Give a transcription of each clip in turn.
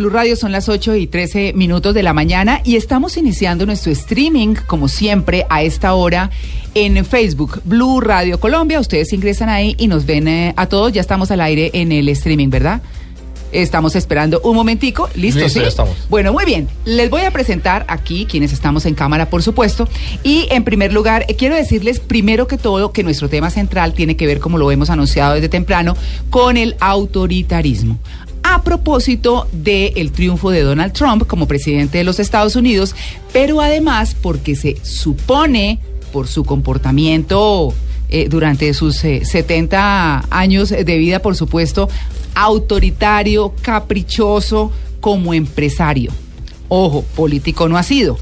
Blue Radio son las 8 y 13 minutos de la mañana y estamos iniciando nuestro streaming, como siempre, a esta hora en Facebook, Blue Radio Colombia. Ustedes ingresan ahí y nos ven eh, a todos. Ya estamos al aire en el streaming, ¿verdad? Estamos esperando un momentico. ¿Listo? Listo, ¿sí? ya estamos. Bueno, muy bien. Les voy a presentar aquí quienes estamos en cámara, por supuesto. Y en primer lugar, eh, quiero decirles primero que todo que nuestro tema central tiene que ver, como lo hemos anunciado desde temprano, con el autoritarismo a propósito del triunfo de Donald Trump como presidente de los Estados Unidos, pero además porque se supone por su comportamiento eh, durante sus eh, 70 años de vida, por supuesto, autoritario, caprichoso como empresario. Ojo, político no ha sido.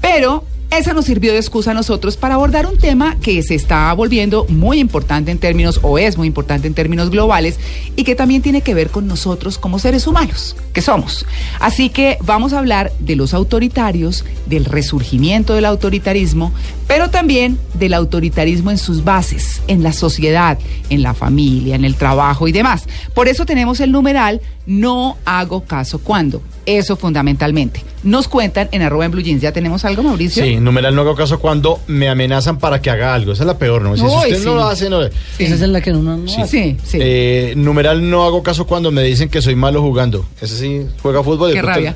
Pero esa nos sirvió de excusa a nosotros para abordar un tema que se está volviendo muy importante en términos, o es muy importante en términos globales, y que también tiene que ver con nosotros como seres humanos, que somos. Así que vamos a hablar de los autoritarios, del resurgimiento del autoritarismo, pero también del autoritarismo en sus bases, en la sociedad, en la familia, en el trabajo y demás. Por eso tenemos el numeral no hago caso cuando. Eso fundamentalmente. Nos cuentan en arroba en blue jeans. ¿Ya tenemos algo, Mauricio? Sí, numeral no hago caso cuando me amenazan para que haga algo. Esa es la peor, ¿no? Si usted sí. no lo hace, no. Sí. Esa es en la que uno no Sí, hace. sí. Eh, numeral no hago caso cuando me dicen que soy malo jugando. Ese sí juega fútbol. de Qué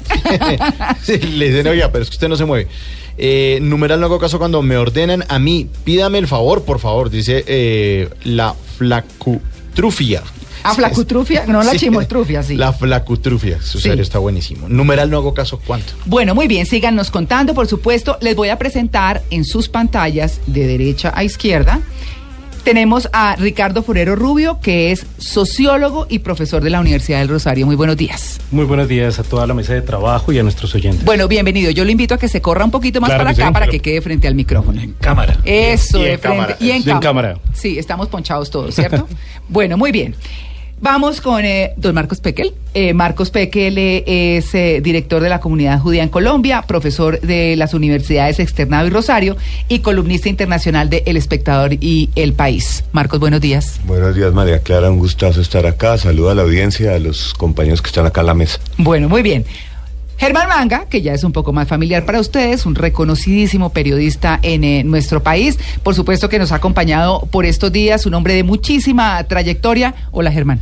sí, le dicen, oiga, pero es que usted no se mueve. Eh, numeral no hago caso cuando me ordenan a mí. Pídame el favor, por favor, dice eh, la flacutrufia. ¿A flacutrufia? No, la Sí. chimotrufia, sí. La flacutrufia. Su Sí. serio está buenísimo. Numeral no hago caso cuánto. Bueno, muy bien, síganos contando, por supuesto. Les voy a presentar en sus pantallas, de derecha a izquierda, tenemos a Ricardo Forero Rubio, que es sociólogo y profesor de la Universidad del Rosario. Muy buenos días. Muy buenos días a toda la mesa de trabajo y a nuestros oyentes. Bueno, bienvenido. Yo lo invito a que se corra un poquito más Claro para acá sí, para pero- que quede frente al micrófono. en cámara. Eso, Y en de frente. cámara. Y en, Y en cámara. cámara. Sí, estamos ponchados todos, ¿cierto? bueno, muy bien. Vamos con eh, don Marcos Pequel. Eh, Marcos Pequel eh, es eh, director de la comunidad judía en Colombia, profesor de las universidades Externado y Rosario y columnista internacional de El Espectador y El País. Marcos, buenos días. Buenos días, María Clara. Un gustazo estar acá. Saluda a la audiencia, a los compañeros que están acá en la mesa. Bueno, muy bien. Germán Manga, que ya es un poco más familiar para ustedes, un reconocidísimo periodista en eh, nuestro país, por supuesto que nos ha acompañado por estos días, un hombre de muchísima trayectoria. Hola Germán.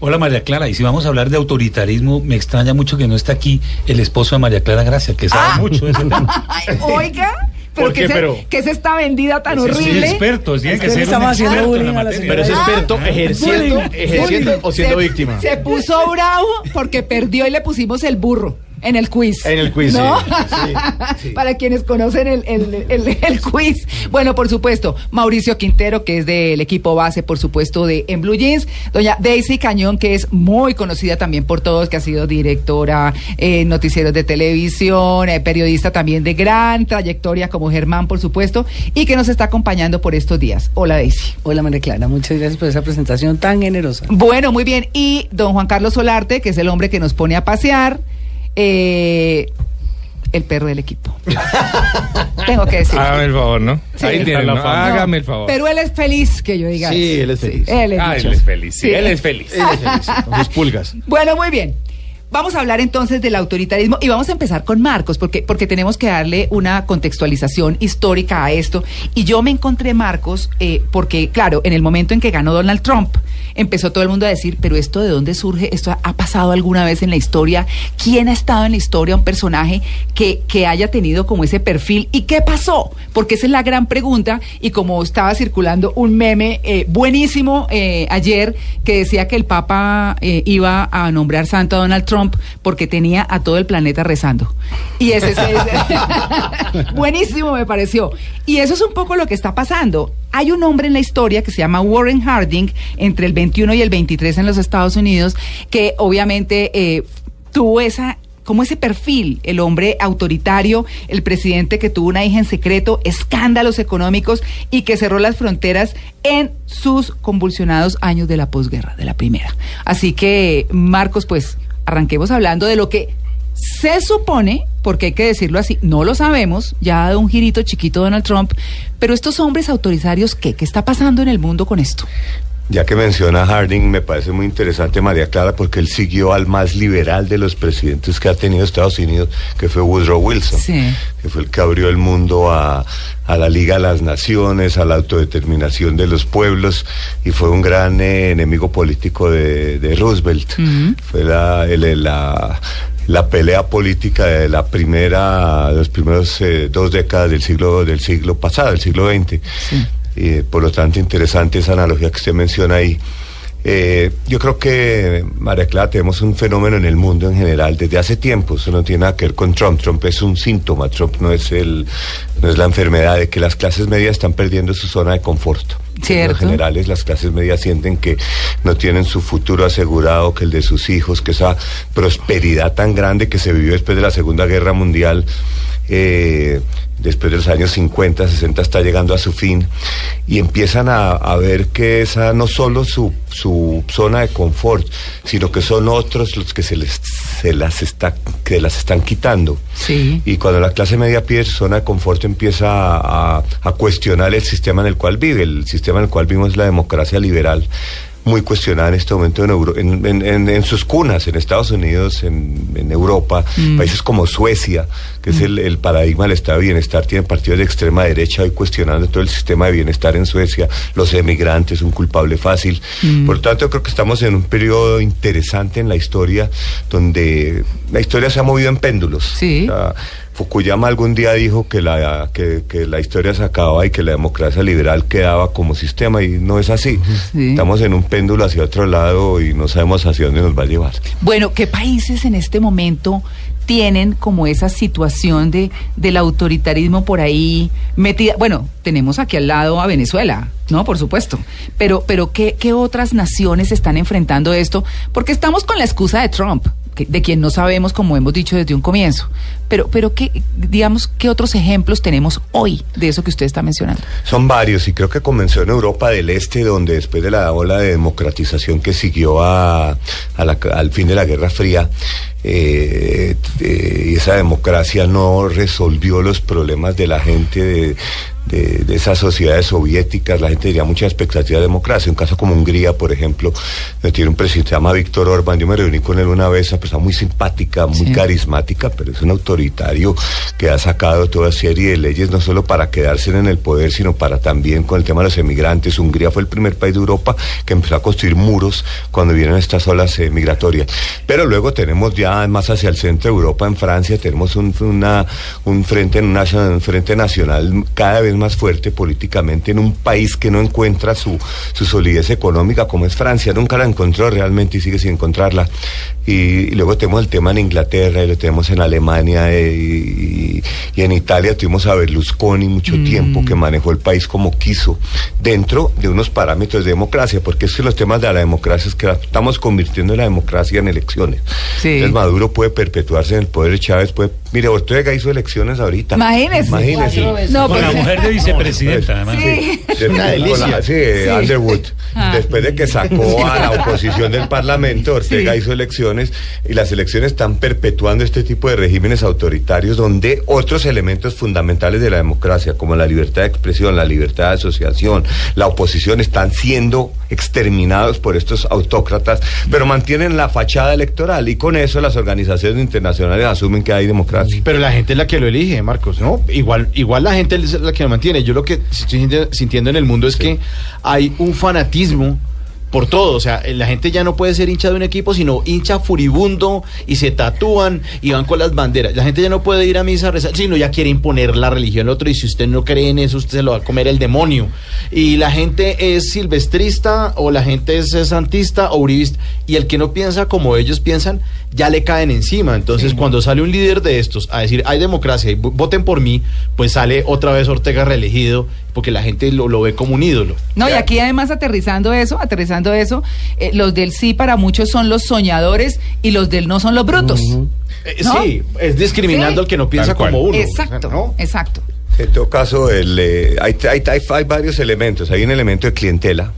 Hola María Clara, y si vamos a hablar de autoritarismo, me extraña mucho que no esté aquí el esposo de María Clara Gracia, que sabe Ah. mucho de ese tema. Ay, oiga, pero ¿Por que, qué? se- Pero- que es esta vendida tan horrible. expertos, tienen Es que que ser un estamos haciendo experto en la materia. Pero es Ah. experto ejerciendo, Bullying. ejerciendo o siendo se, víctima. Se puso bravo porque perdió y le pusimos el burro. En el quiz. En el quiz, ¿No? sí. Sí, sí. Para quienes conocen el, el- el- el quiz. Bueno, por supuesto, Mauricio Quintero, que es del equipo base, por supuesto, de En Blue Jeans. Doña Daisy Cañón, que es muy conocida también por todos, que ha sido directora en noticieros de televisión, eh, periodista también de gran trayectoria, como Germán, por supuesto, y que nos está acompañando por estos días. Hola, Daisy. Hola María Clara, muchas gracias por esa presentación tan generosa. Bueno, muy bien. Y don Juan Carlos Solarte, que es el hombre que nos pone a pasear, eh, el perro del equipo. Tengo que decir. Hágame el favor, ¿no? Sí. Ahí tienen, La ¿no? fama. Hágame el favor. Pero él es feliz que yo diga. Sí, eso. él es feliz. él es Ah, él dichoso. es feliz. Sí, Sí. él es feliz. Él es feliz, con sus pulgas. Bueno, muy bien. Vamos a hablar entonces del autoritarismo y vamos a empezar con Marcos, porque, porque tenemos que darle una contextualización histórica a esto. Y yo me encontré Marcos eh, porque, claro, en el momento en que ganó Donald Trump, empezó todo el mundo a decir, pero esto de dónde surge, esto ha pasado alguna vez en la historia, quién ha estado en la historia, un personaje que, que haya tenido como ese perfil y qué pasó, porque esa es la gran pregunta. Y como estaba circulando un meme eh, buenísimo eh, ayer que decía que el Papa eh, iba a nombrar santo a Donald Trump porque tenía a todo el planeta rezando. Y ese es ese- buenísimo me pareció. Y eso es un poco lo que está pasando. Hay un hombre en la historia que se llama Warren Harding entre el 21 y el 23 en los Estados Unidos que obviamente eh, tuvo esa como ese perfil, el hombre autoritario, el presidente que tuvo una hija en secreto, escándalos económicos y que cerró las fronteras en sus convulsionados años de la posguerra, de la primera. Así que, Marcos, pues arranquemos hablando de lo que se supone, porque hay que decirlo así, no lo sabemos, ya ha dado un girito chiquito Donald Trump, pero estos hombres autoritarios, ¿qué? ¿Qué está pasando en el mundo con esto? Ya que menciona Harding, me parece muy interesante María Clara porque él siguió al más liberal de los presidentes que ha tenido Estados Unidos, que fue Woodrow Wilson, Sí. que fue el que abrió el mundo a, a la Liga de las Naciones, a la autodeterminación de los pueblos y fue un gran eh, enemigo político de, de Roosevelt. Fue la, el- la, la pelea política de la primera, los primeros eh, dos décadas del siglo, del siglo pasado, del siglo XX. Y, eh, por lo tanto, interesante esa analogía que usted menciona ahí. Eh, yo creo que, María Clara, tenemos un fenómeno en el mundo en general desde hace tiempo. Eso no tiene nada que ver con Trump. Trump es un síntoma. Trump no es, el, no es la enfermedad de que las clases medias están perdiendo su zona de confort. En generales, las clases medias sienten que no tienen su futuro asegurado, que el de sus hijos, que esa prosperidad tan grande que se vivió después de la Segunda Guerra Mundial. eh, después de los años 50, 60 está llegando a su fin y empiezan a, a ver que esa no solo su, su zona de confort, sino que son otros los que se les se las está que las están quitando. Sí. Y cuando la clase media pierde su zona de confort empieza a, a- a cuestionar el sistema en el cual vive, el sistema en el cual vivimos es la democracia liberal muy cuestionada en este momento en, Euro- en, en- en- sus cunas, en Estados Unidos, en, Europa, países como Suecia, que es el, el paradigma del estado de bienestar, tienen partidos de extrema derecha hoy cuestionando todo el sistema de bienestar en Suecia, los emigrantes, un culpable fácil. Por lo tanto, creo que estamos en un periodo interesante en la historia, donde la historia se ha movido en péndulos. Sí. O sea, Fukuyama algún día dijo que la, que, que la historia se acababa y que la democracia liberal quedaba como sistema y no es así. Sí. Estamos en un péndulo hacia otro lado y no sabemos hacia dónde nos va a llevar. Bueno, ¿qué países en este momento tienen como esa situación de del autoritarismo por ahí metida? Bueno, tenemos aquí al lado a Venezuela, ¿no? Por supuesto. Pero, pero ¿qué, qué otras naciones están enfrentando esto? Porque estamos con la excusa de Trump, de quien no sabemos, como hemos dicho desde un comienzo. Pero, pero ¿qué, digamos, qué otros ejemplos tenemos hoy de eso que usted está mencionando? Son varios y creo que comenzó en Europa del Este, donde después de la ola de democratización que siguió a, al fin de la Guerra Fría, eh, eh, esa democracia no resolvió los problemas de la gente de, de- de esas sociedades soviéticas, la gente tenía mucha expectativa de democracia. Un caso como Hungría, por ejemplo, tiene un presidente que se llama Víctor Orbán. Yo me reuní con él una vez, una persona muy simpática, muy Sí. carismática, pero es un autoritario que ha sacado toda serie de leyes, no solo para quedarse en el poder, sino para también con el tema de los emigrantes. Hungría fue el primer país de Europa que empezó a construir muros cuando vienen estas olas eh, migratorias. Pero luego tenemos ya más hacia el centro de Europa, en Francia, tenemos un, una, un, frente, nacional, un frente nacional cada vez más fuerte políticamente en un país que no encuentra su, su solidez económica como es Francia. Nunca la encontró realmente y sigue sin encontrarla. Y, y luego tenemos el tema en Inglaterra y lo tenemos en Alemania eh, y, y en Italia tuvimos a Berlusconi mucho tiempo que manejó el país como quiso dentro de unos parámetros de democracia, porque es que los temas de la democracia es que la- estamos convirtiendo la democracia en elecciones. Sí. Entonces Maduro puede perpetuarse en el poder, Chávez puede... Mire, Ortega hizo elecciones ahorita. Imagínese. Imagínese. No, Con la pues- mujer de vicepresidenta, además. Sí. De- Una con delicia. la- sí, Underwood. Ah. Después de que sacó a la oposición del Parlamento, Ortega hizo elecciones y las elecciones están perpetuando este tipo de regímenes autoritarios donde otros elementos fundamentales de la democracia, como la libertad de expresión, la libertad de asociación, la oposición, están siendo exterminados por estos autócratas, pero mantienen la fachada electoral y con eso las organizaciones internacionales asumen que hay democracia. Pero la gente es la que lo elige, Marcos, ¿no? Igual, igual la gente es la que lo mantiene. Yo lo que estoy sinti- sintiendo en el mundo es que hay un fanatismo por todo. O sea, la gente ya no puede ser hincha de un equipo, sino hincha furibundo y se tatúan y van con las banderas. La gente ya no puede ir a misa a rezar, sino ya quiere imponer la religión al otro. Y si usted no cree en eso, usted se lo va a comer el demonio. Y la gente es silvestrista o la gente es, santista o uribista. Y el que no piensa como ellos piensan, ya le caen encima. Entonces, cuando sale un líder de estos a decir, hay democracia y vo- voten por mí, pues sale otra vez Ortega reelegido porque la gente lo, lo ve como un ídolo. No, y aquí además aterrizando eso, aterrizando eso, eh, los del sí para muchos son los soñadores y los del no son los brutos. Eh, ¿No? Sí, es discriminando Sí. al que no piensa como uno. Exacto, ¿no? exacto. En todo caso, el, eh, hay, hay, hay- hay varios elementos. Hay un elemento de clientela,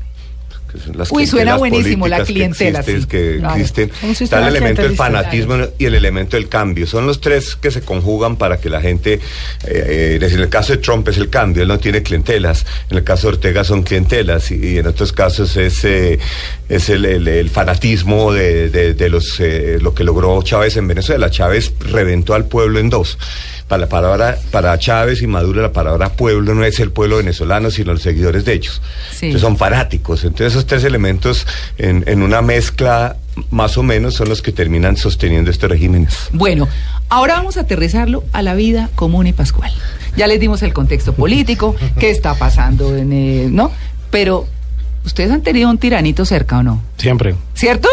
las Uy, suena buenísimo, la clientela, Que, existen, sí. que Claro. existen. Un Está el elemento del fanatismo y el elemento del cambio. Son los tres que se conjugan para que la gente, eh, eh, en el caso de Trump es el cambio, él no tiene clientelas. En el caso de Ortega son clientelas y, y en otros casos es, eh, es el, el- el fanatismo de, de- de los eh, lo que logró Chávez en Venezuela. Chávez reventó al pueblo en dos. Para, la palabra, para Chávez y Maduro la palabra pueblo no es el pueblo venezolano, sino los seguidores de ellos. Sí. Entonces son fanáticos. Entonces esos tres elementos en, en una mezcla más o menos son los que terminan sosteniendo estos regímenes. Bueno, ahora vamos a aterrizarlo a la vida común y pascual. Ya les dimos el contexto político, qué está pasando en el, ¿no? Pero, ¿ustedes han tenido un tiranito cerca o no? Siempre. ¿Cierto?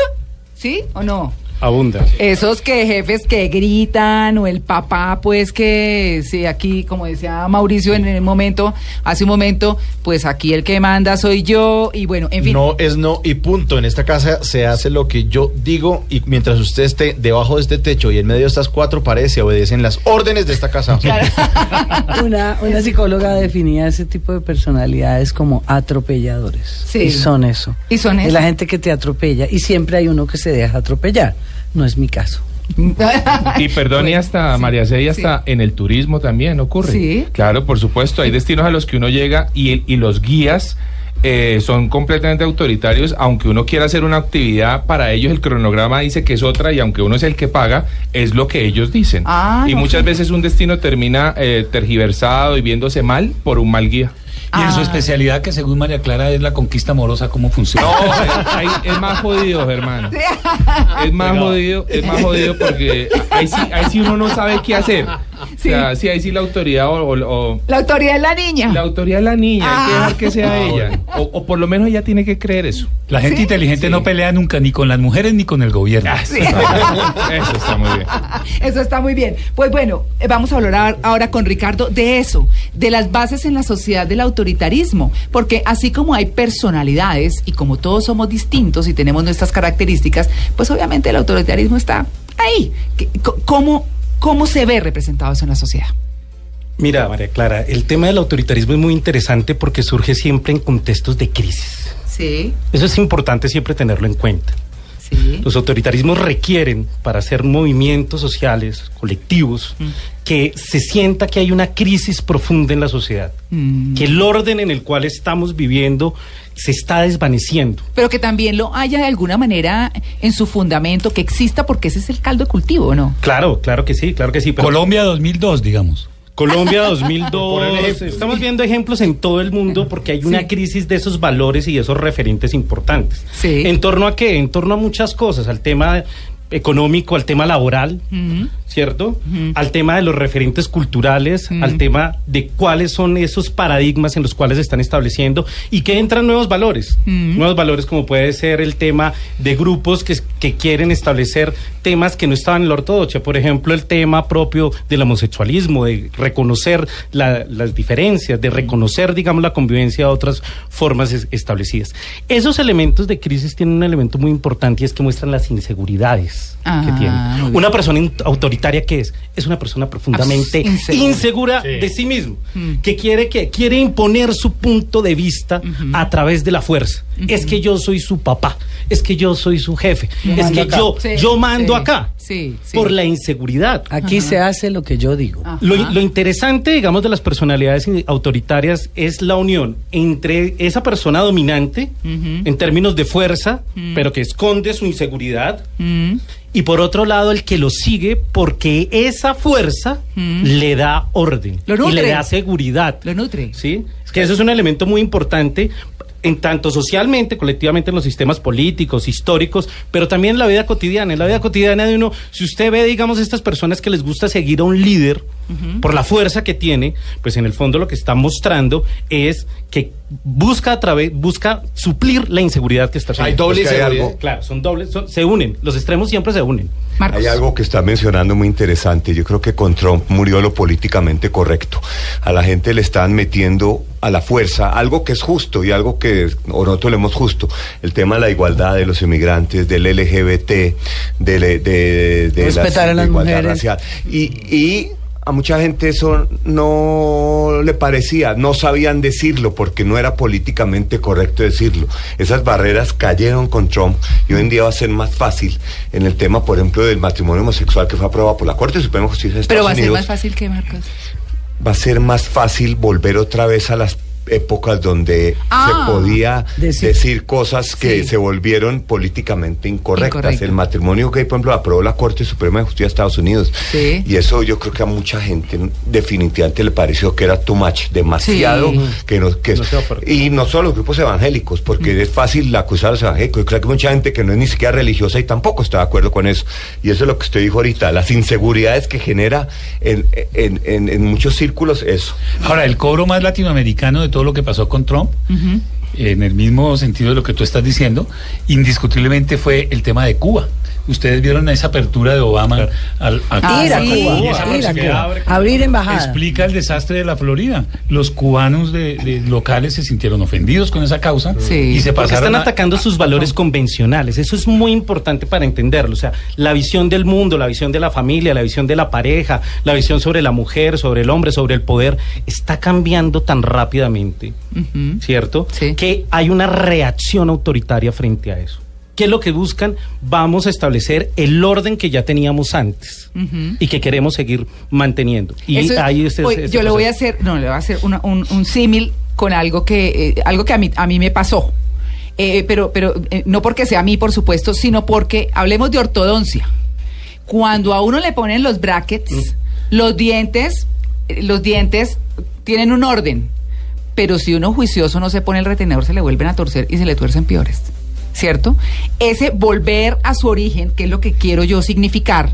¿Sí o no? Abunda. Esos que jefes que gritan o el papá, pues que, sí, aquí, como decía Mauricio en el momento, hace un momento, pues aquí el que manda soy yo y bueno, en fin. No es no y punto. En esta casa se hace lo que yo digo y mientras usted esté debajo de este techo y en medio de estas cuatro paredes se obedecen las órdenes de esta casa. Claro. Una, una psicóloga definía ese tipo de personalidades como atropelladores. Sí. Y son eso. Y son Es eso. la gente que te atropella. Y siempre hay uno que se deja atropellar. No es mi caso. Y perdón, y hasta sí, María C, y hasta sí. en el turismo también ocurre. Sí. Claro, por supuesto, hay destinos a los que uno llega y, y los guías eh, son completamente autoritarios, aunque uno quiera hacer una actividad, para ellos el cronograma dice que es otra y aunque uno es el que paga, es lo que ellos dicen. Ah, y no muchas sé. veces un destino termina eh, tergiversado y viéndose mal por un mal guía. Y en su Ah. especialidad, que según María Clara es la conquista amorosa, ¿cómo funciona? No, ahí es más jodido, hermano. Es más jodido, es más jodido porque ahí sí, ahí sí uno no sabe qué hacer. Sí. O sea, sí, ahí sí la autoridad o, o- o- La autoridad es la niña. la autoridad es la niña, hay que Ah. dejar que sea ella. O, o por lo menos ella tiene que creer eso. La gente Sí, inteligente sí. no pelea nunca ni con las mujeres ni con el gobierno. Sí. Eso está muy bien. Eso está muy bien. Pues bueno, eh, vamos a hablar ahora con Ricardo de eso, de las bases en la sociedad del autoritarismo, porque así como hay personalidades y como todos somos distintos y tenemos nuestras características, pues obviamente el autoritarismo está ahí. ¿Qué- co- ¿Cómo, cómo se ve representado eso en la sociedad? Mira, María Clara, el tema del autoritarismo es muy interesante porque surge siempre en contextos de crisis. Sí, Eso es importante siempre tenerlo en cuenta. sí. Los autoritarismos requieren, para hacer movimientos sociales, colectivos, Mm. que se sienta que hay una crisis profunda en la sociedad, Mm. que el orden en el cual estamos viviendo se está desvaneciendo. Pero que también lo haya de alguna manera en su fundamento, que exista porque ese es el caldo de cultivo, ¿no? Claro, claro que sí, claro que sí. pero- Colombia 2002, digamos. Colombia Por 2002. ejemplo. Estamos viendo ejemplos en todo el mundo porque hay una Sí. crisis de esos valores y de esos referentes importantes. Sí. ¿En torno a qué? En torno a muchas cosas, al tema económico, al tema laboral. ¿Cierto? Ujú. Al tema de los referentes culturales, Ujú. al tema de cuáles son esos paradigmas en los cuales se están estableciendo y que entran nuevos valores. Ujú. Nuevos valores como puede ser el tema de grupos que, que quieren establecer temas que no estaban en la ortodoxia. Por ejemplo, el tema propio del homosexualismo, de reconocer la- las diferencias, de reconocer, digamos, la convivencia de otras formas es- establecidas. Esos elementos de crisis tienen un elemento muy importante y es que muestran las inseguridades Ah, que tienen. muy bien. Una persona in- autoritaria que es es una persona profundamente Abs- insegura. insegura, Sí. de sí mismo, Mm. que quiere que quiere imponer su punto de vista a través de la fuerza. Es que yo soy su papá, es que yo soy su jefe, Yo es que acá. yo Sí, yo mando sí, acá. Sí, sí. Por la inseguridad. Aquí Ajá. se hace lo que yo digo. Lo, lo interesante, digamos, de las personalidades in- autoritarias es la unión entre esa persona dominante en términos de fuerza, pero que esconde su inseguridad, y por otro lado el que lo sigue porque esa fuerza le da orden Lo y nutre. le da seguridad. Lo nutre. ¿Sí? Que eso es un elemento muy importante en tanto socialmente, colectivamente en los sistemas políticos, históricos, pero también en la vida cotidiana. En la vida cotidiana de uno, si usted ve, digamos, estas personas que les gusta seguir a un líder por la fuerza que tiene, pues en el fondo lo que está mostrando es que busca a través, busca suplir la inseguridad que está Hay doble Es que hay inseguridad. algo- Claro, son dobles, son- se unen, los extremos siempre se unen. Marcos. Hay algo que está mencionando muy interesante. Yo creo que con Trump murió lo políticamente correcto. A la gente le están metiendo a la fuerza algo que es justo y algo que o nosotros le hemos justo. El tema de la igualdad de los inmigrantes, del LGBT, de, de, de, de Respetar a de las igualdad mujeres. racial. Y, y a mucha gente eso no le parecía, no sabían decirlo porque no era políticamente correcto decirlo. Esas barreras cayeron con Trump y hoy en día va a ser más fácil en el tema, por ejemplo, del matrimonio homosexual que fue aprobado por la Corte Suprema de Justicia de Estados Pero va a ser más fácil que Marcos. va a ser más fácil volver otra vez a las épocas donde Ah, se podía decir- decir, cosas que Sí. se volvieron políticamente incorrectas. Incorrecto. El matrimonio gay, por ejemplo, aprobó la Corte Suprema de Justicia de Estados Unidos. Sí. Y eso yo creo que a mucha gente definitivamente le pareció que era too much, demasiado. Sí. Que no, que, y no solo los grupos evangélicos, porque es fácil acusar a los evangélicos. Yo creo que mucha gente que no es ni siquiera religiosa y tampoco está de acuerdo con eso. Y eso es lo que usted dijo ahorita, las inseguridades que genera en, en- en- en muchos círculos eso. Ahora, el cobro más latinoamericano de todo lo que pasó con Trump, en el mismo sentido de lo que tú estás diciendo, indiscutiblemente fue el tema de Cuba. Ustedes vieron esa apertura de Obama al, a Ah, ir a sí. Cuba, Y esa ir a Cuba, abre- abrir embajada. Explica el desastre de la Florida. Los cubanos de, de locales se sintieron ofendidos con esa causa Sí. y se Porque pasaron están a- atacando a- sus a- valores convencionales. Eso es muy importante para entenderlo. O sea, la visión del mundo, la visión de la familia, la visión de la pareja, la visión sobre la mujer, sobre el hombre, sobre el poder, está cambiando tan rápidamente. ¿cierto? Sí. Que hay una reacción autoritaria frente a eso. ¿Qué es lo que buscan? Vamos a establecer el orden que ya teníamos antes y que queremos seguir manteniendo. Y Eso es- ahí oye, este yo le voy a hacer, no, le voy a hacer una- un, un símil con algo que, eh, algo que a mí, a mí me pasó. Eh, pero, pero eh, no porque sea a mí, por supuesto, sino porque hablemos de ortodoncia. Cuando a uno le ponen los brackets, los dientes, los dientes tienen un orden. Pero si uno juicioso no se pone el retenedor, se le vuelven a torcer y se le tuercen peores. ¿Cierto? Ese volver a su origen, que es lo que quiero yo significar,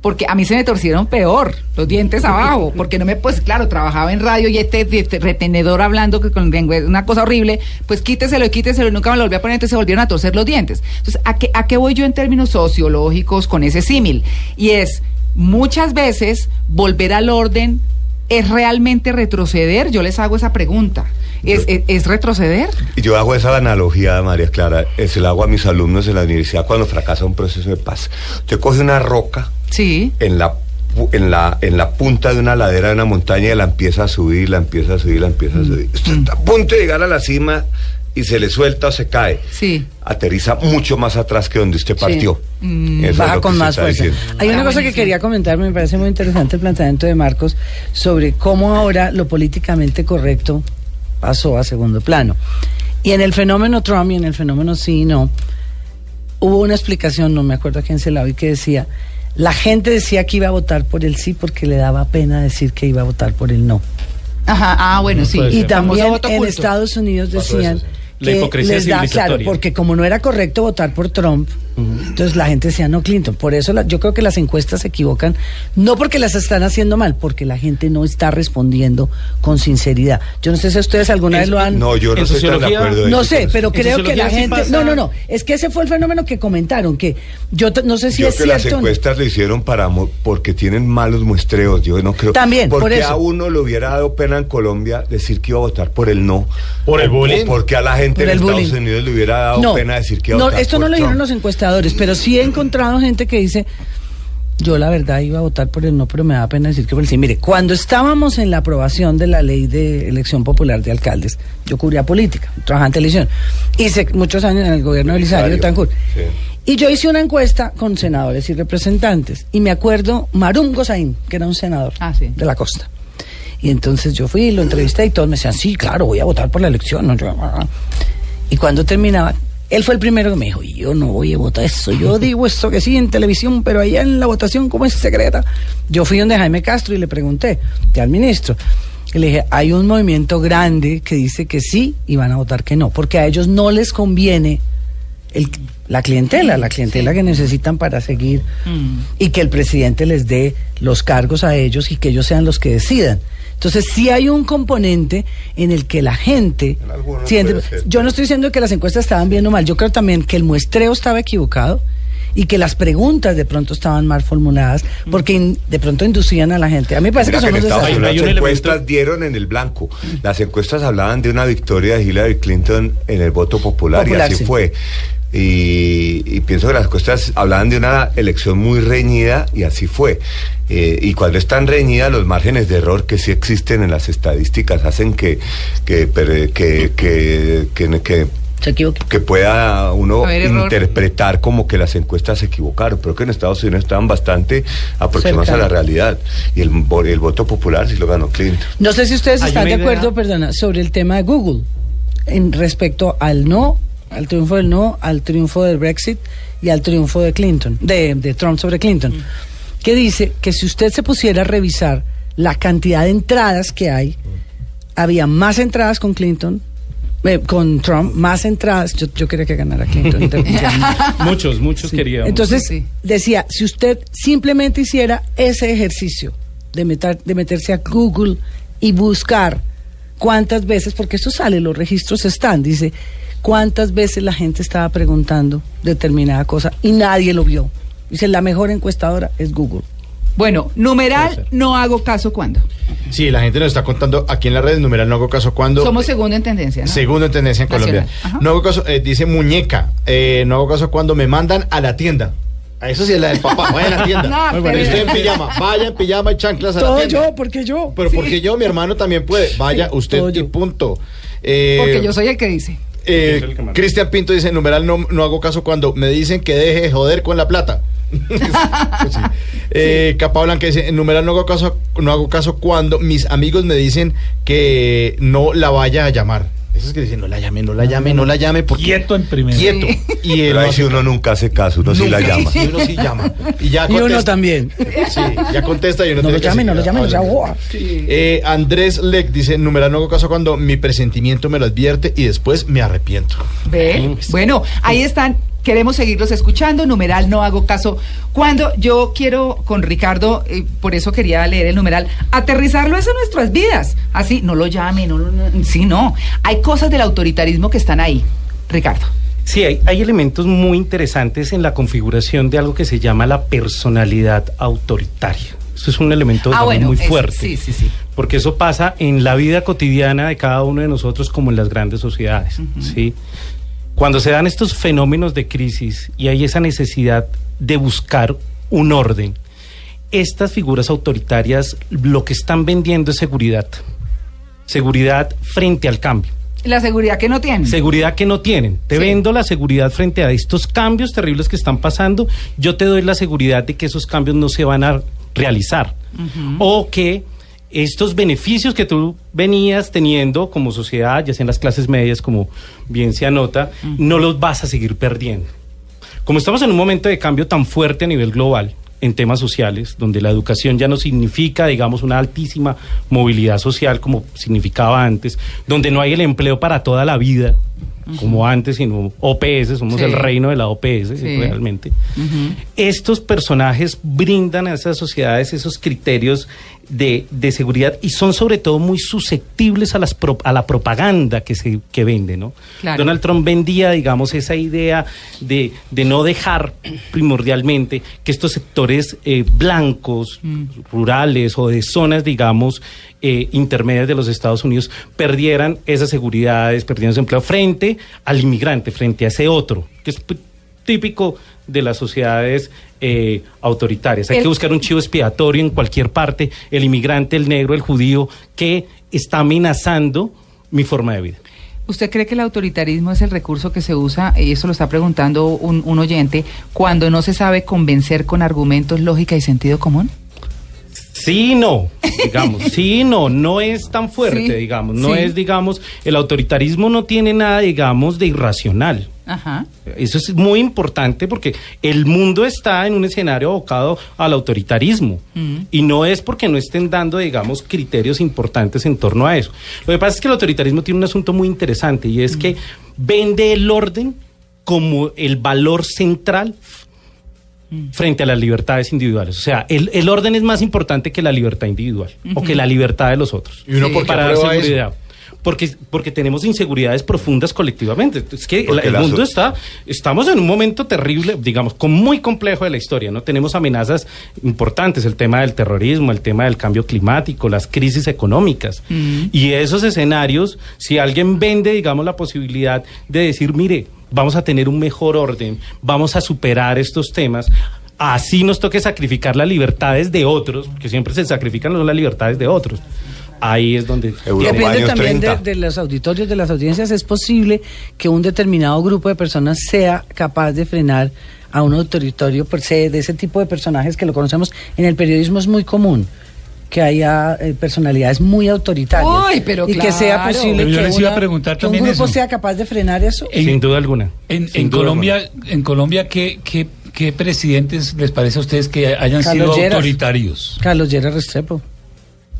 porque a mí se me torcieron peor, los dientes abajo, porque no me, pues claro, trabajaba en radio y este, este retenedor hablando que con lengua es una cosa horrible, pues quíteselo y quíteselo y nunca me lo volví a poner, entonces se volvieron a torcer los dientes. Entonces, ¿a qué, a qué voy yo en términos sociológicos con ese símil? Y es, muchas veces, volver al orden es realmente retroceder, yo les hago esa pregunta. ¿Es, es, es retroceder? Yo hago esa analogía, María Clara, es el hago a mis alumnos en la universidad cuando fracasa un proceso de paz. Usted coge una roca Sí. en la en la, en la punta de una ladera de una montaña y la empieza a subir, la empieza a subir, la empieza a subir. Usted está a punto de llegar a la cima y se le suelta o se cae. Sí. Aterriza mucho más atrás que donde usted partió. Mm. Eso es Baja con más está fuerza. diciendo. Hay una Ah, cosa que quería comentar, me parece muy interesante el planteamiento de Marcos sobre cómo ahora lo políticamente correcto pasó a segundo plano. Y en el fenómeno Trump y en el fenómeno sí y no, hubo una explicación, no me acuerdo a quién se la oí, que decía, la gente decía que iba a votar por el sí porque le daba pena decir que iba a votar por el no. Ajá, ah, bueno, sí. puede Y también en. Estados Unidos decían La hipocresía les da, claro, porque como no era correcto votar por Trump, entonces la gente decía no Clinton. Por eso la- yo creo que las encuestas se equivocan, no porque las están haciendo mal, porque la gente no está respondiendo con sinceridad. Yo no sé si ustedes alguna vez lo han... No, yo no estoy tan de acuerdo. No eso, sé, pero creo que la sí gente... pasa- No, no, no. Es que ese fue el fenómeno que comentaron, que yo t- no sé si Yo es creo que las cierto. no. encuestas lo hicieron para mo- porque tienen malos muestreos. Yo no creo. También, por porque eso. a uno le hubiera dado pena en Colombia decir que iba a votar por el no. Por el bullying. porque a la gente en Estados bullying. Unidos le hubiera dado no, pena decir que iba a no, votar esto por no lo dijeron los pero sí he encontrado gente que dice, yo la verdad iba a votar por el no, pero me da pena decir que por el sí. Mire, cuando estábamos en la aprobación de la ley de elección popular de alcaldes, yo cubría política, trabajaba en televisión, hice muchos años en el gobierno de Elisario Tancur. sí. Y yo hice una encuesta con senadores y representantes, y me acuerdo Marum Gozaín, que era un senador Ah, sí. de la costa. Y entonces yo fui, lo entrevisté y todos me decían, sí, claro, voy a votar por la elección. ah, ah. Y cuando terminaba, él fue el primero que me dijo, yo no voy a votar eso. Yo digo eso que sí en televisión, pero allá en la votación, como es secreta? Yo fui donde Jaime Castro y le pregunté, al ministro. Y le dije, hay un movimiento grande que dice que sí y van a votar que no, porque a ellos no les conviene el- la clientela, la clientela que necesitan para seguir Mm. y que el presidente les dé los cargos a ellos y que ellos sean los que decidan. Entonces sí hay un componente en el que la gente... Siente- yo no estoy diciendo que las encuestas estaban bien o mal, yo creo también que el muestreo estaba equivocado y que las preguntas de pronto estaban mal formuladas porque in- de pronto inducían a la gente. A mí me parece Mira que que son desastres. Unidos las encuestas dieron en el blanco. Las encuestas hablaban de una victoria de Hillary Clinton en el voto popular, Popular, y así sí. fue. Y, y pienso que las cosas hablaban de una elección muy reñida y así fue. Eh, y cuando es tan reñida, los márgenes de error que sí existen en las estadísticas hacen que, que, que, que, que- que- Se equivocó. que pueda uno ver, interpretar como que las encuestas se equivocaron, pero que en Estados Unidos estaban bastante aproximadas a la realidad. Y el, el voto popular sí lo ganó Clinton. No sé si ustedes están de idea- acuerdo, perdona, sobre el tema de Google en respecto al no, al triunfo del no, al triunfo del Brexit y al triunfo de Clinton, de, de Trump sobre Clinton, que dice que si usted se pusiera a revisar la cantidad de entradas que hay, había más entradas con Clinton, eh, con Trump, más entradas. Yo, yo quería que ganara Clinton. Muchos, muchos queríamos. Entonces, Sí. decía, si usted simplemente hiciera ese ejercicio de, meter- de meterse a Google y buscar cuántas veces, porque eso sale, los registros están, dice, cuántas veces la gente estaba preguntando determinada cosa y nadie lo vio. Dice, la mejor encuestadora es Google. Bueno, numeral, no hago caso cuando. Sí, la gente nos está contando aquí en la red, numeral, no hago caso cuando. Somos segundo en tendencia, ¿no? Segundo en tendencia en Nacional. Colombia. Ajá. No hago caso, eh, dice muñeca, eh, no hago caso cuando me mandan a la tienda. A eso sí es la del papá, vaya a la tienda. No, Muy bueno. Usted en pijama, vaya en pijama y chanclas a la Todo tienda. yo, porque yo. Pero porque yo, mi hermano también puede. Vaya Sí, usted todo y yo. punto. Eh, Porque yo soy el que dice. Eh. Cristian Pinto dice, numeral, no, no hago caso cuando me dicen que deje de joder con la plata. Sí. Eh, Capa Blanca dice, en numeral no hago caso, no hago caso cuando mis amigos me dicen que no la vaya a llamar. Eso es que dicen, no la llame, no la llame, no la llame. Porque... Quieto en primera. Quieto. Y él Pero ahí no sí uno nunca hace caso, uno sí la llama. Y uno sí llama. Y, ya Y uno también. Sí, ya contesta y uno No lo tiene que llamen, no lo seguir llamen, ya hablando. boa. Eh, Andrés Leck dice, numeral no hago caso cuando mi presentimiento me lo advierte y después me arrepiento. ¿Ve? Bueno, ahí están. Queremos seguirlos escuchando. Numeral, no hago caso. Cuando yo quiero con Ricardo, eh, por eso quería leer el numeral, aterrizarlo eso en nuestras vidas. Así, no lo llame, no, lo- no, sí, no. Hay cosas del autoritarismo que están ahí. Ricardo. Sí, hay, hay elementos muy interesantes en la configuración de algo que se llama la personalidad autoritaria. Eso es un elemento Ah, bueno, muy fuerte. sí, sí, sí. Porque eso pasa en la vida cotidiana de cada uno de nosotros como en las grandes sociedades. ¿sí? Cuando se dan estos fenómenos de crisis y hay esa necesidad de buscar un orden, estas figuras autoritarias lo que están vendiendo es seguridad. Seguridad frente al cambio. La seguridad que no tienen. Seguridad que no tienen. Te Sí. vendo la seguridad frente a estos cambios terribles que están pasando. Yo te doy la seguridad de que esos cambios no se van a realizar. O que estos beneficios que tú venías teniendo como sociedad, ya sea en las clases medias, como bien se anota, no los vas a seguir perdiendo. Como estamos en un momento de cambio tan fuerte a nivel global en temas sociales, donde la educación ya no significa, digamos, una altísima movilidad social como significaba antes, donde no hay el empleo para toda la vida, como antes, sino OPS, somos Sí. el reino de la OPS Sí. realmente. Estos personajes brindan a esas sociedades esos criterios de, de seguridad y son sobre todo muy susceptibles a, las pro- a la propaganda que se que vende, ¿no? Claro. Donald Trump vendía, digamos, esa idea de, de no dejar primordialmente que estos sectores eh, blancos, rurales o de zonas, digamos, eh, intermedias de los Estados Unidos perdieran esas seguridades, perdieran su empleo frente al inmigrante, frente a ese otro, que es típico de las sociedades eh, autoritarias. Hay El- que buscar un chivo expiatorio en cualquier parte, el inmigrante, el negro, el judío, que está amenazando mi forma de vida. ¿Usted cree que el autoritarismo es el recurso que se usa, y eso lo está preguntando un, un oyente, cuando no se sabe convencer con argumentos, lógica y sentido común? Sí, no, digamos, sí, no, no es tan fuerte, Sí, digamos, no sí. es, digamos, el autoritarismo no tiene nada, digamos, de irracional. Ajá. Eso es muy importante porque el mundo está en un escenario abocado al autoritarismo y no es porque no estén dando, digamos, criterios importantes en torno a eso. Lo que pasa es que el autoritarismo tiene un asunto muy interesante y es que vende el orden como el valor central frente a las libertades individuales. O sea, el, el orden es más importante que la libertad individual o que la libertad de los otros. ¿Y uno Sí. para dar eso? Porque, porque tenemos inseguridades profundas colectivamente. Es que el, mundo está, estamos en un momento terrible, digamos, con muy complejo de la historia, ¿no? Tenemos amenazas importantes, el tema del terrorismo, el tema del cambio climático, las crisis económicas. Y esos escenarios, si alguien vende, digamos, la posibilidad de decir, mire, vamos a tener un mejor orden, vamos a superar estos temas. Así nos toque sacrificar las libertades de otros, que siempre se sacrifican las libertades de otros. Ahí es donde... Europa Depende años también de, 30. de los auditorios, de las audiencias. Es posible que un determinado grupo de personas sea capaz de frenar a un autoritario per se, de ese tipo de personajes que lo conocemos en el periodismo es muy común que haya eh, personalidades muy autoritarias Uy, pero y que sea posible Pero yo que, les iba a una- preguntar que un grupo eso. sea capaz de frenar eso. En- Sin duda alguna. En, duda Colombia, en Colombia ¿qué, qué, qué presidentes les parece a ustedes que hayan Carlos sido Lleras. autoritarios? Carlos Lleras Restrepo.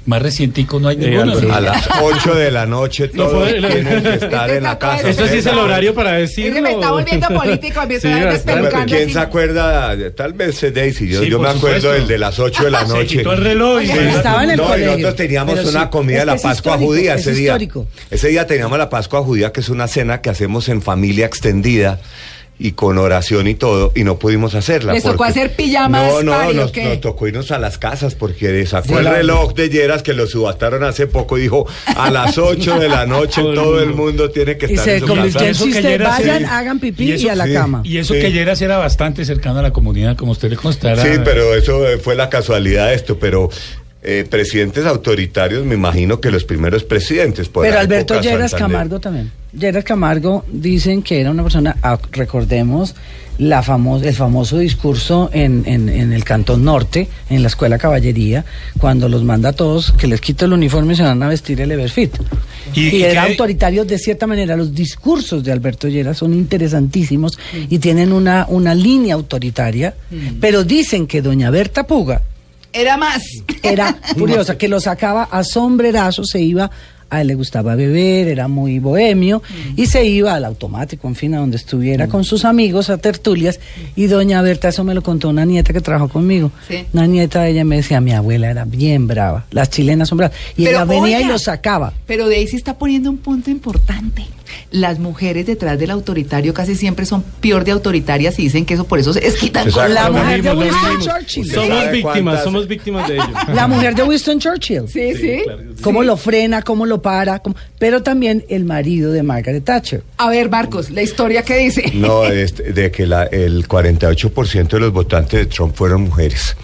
Más recientico no hay Eh, ninguno. Álvaro. A las 8 de la noche todos tienen que estar en la casa. Esto sí es el horario para Es decirlo. que me está volviendo político, está Sí, bastante. despelucando. ¿Quién se acuerda? Tal vez es Daisy. Yo, Sí, yo me acuerdo supuesto. del de las 8 de la Se noche. quitó el reloj y se- estaba en el no, y colegio. nosotros teníamos Pero una sí, comida es de la es Pascua histórico, judía es ese día. histórico. Ese día teníamos la Pascua judía, que es una cena que hacemos en familia extendida y con oración y todo, y no pudimos hacerla. ¿Les tocó hacer pijamas No, no, nos, qué? nos tocó irnos a las casas porque sacó Sí, el reloj de Lleras que lo subastaron hace poco y dijo a las 8 de la noche Todo el mundo. tiene que Y estar se en su casa. en Eso que era- vayan, sí. hagan pipí Y y, a la sí. cama. Y eso Sí. que Lleras era bastante cercano a la comunidad, como usted le constara. Sí, pero eso eh, fue la casualidad de esto, pero eh, presidentes autoritarios, me imagino que los primeros presidentes. por Pero Alberto Lleras. Camargo también. Lleras Camargo dicen que era una persona, ah, recordemos la famo- el famoso discurso en, en, en el Cantón Norte, en la Escuela Caballería, cuando los manda a todos que les quite el uniforme y se van a vestir el Everfit. Y- Y, y era que- autoritario de cierta manera. Los discursos de Alberto Lleras son interesantísimos y tienen una, una línea autoritaria, pero dicen que doña Berta Puga Era más. era curiosa, que lo sacaba a sombrerazos, se iba, a él le gustaba beber, era muy bohemio, y se iba al automático, en fin, a donde estuviera con sus amigos a tertulias, y doña Berta, eso me lo contó una nieta que trabajó conmigo, Sí. una nieta de ella me decía, mi abuela era bien brava, las chilenas son bravas, y Pero, ella venía y lo sacaba. Pero Daisy está poniendo un punto importante. Las mujeres detrás del autoritario casi siempre son peor de autoritarias y dicen que eso por eso es quitan Exacto. con La mujer de Winston. Churchill. ¿Usted Somos víctimas, somos víctimas de ello. La mujer de Winston Churchill. Sí, sí. claro. Cómo lo frena, cómo lo para, cómo- pero también el marido de Margaret Thatcher. A ver, Marcos, la historia que dice. No, este, de que la, el 48% de los votantes de Trump fueron mujeres.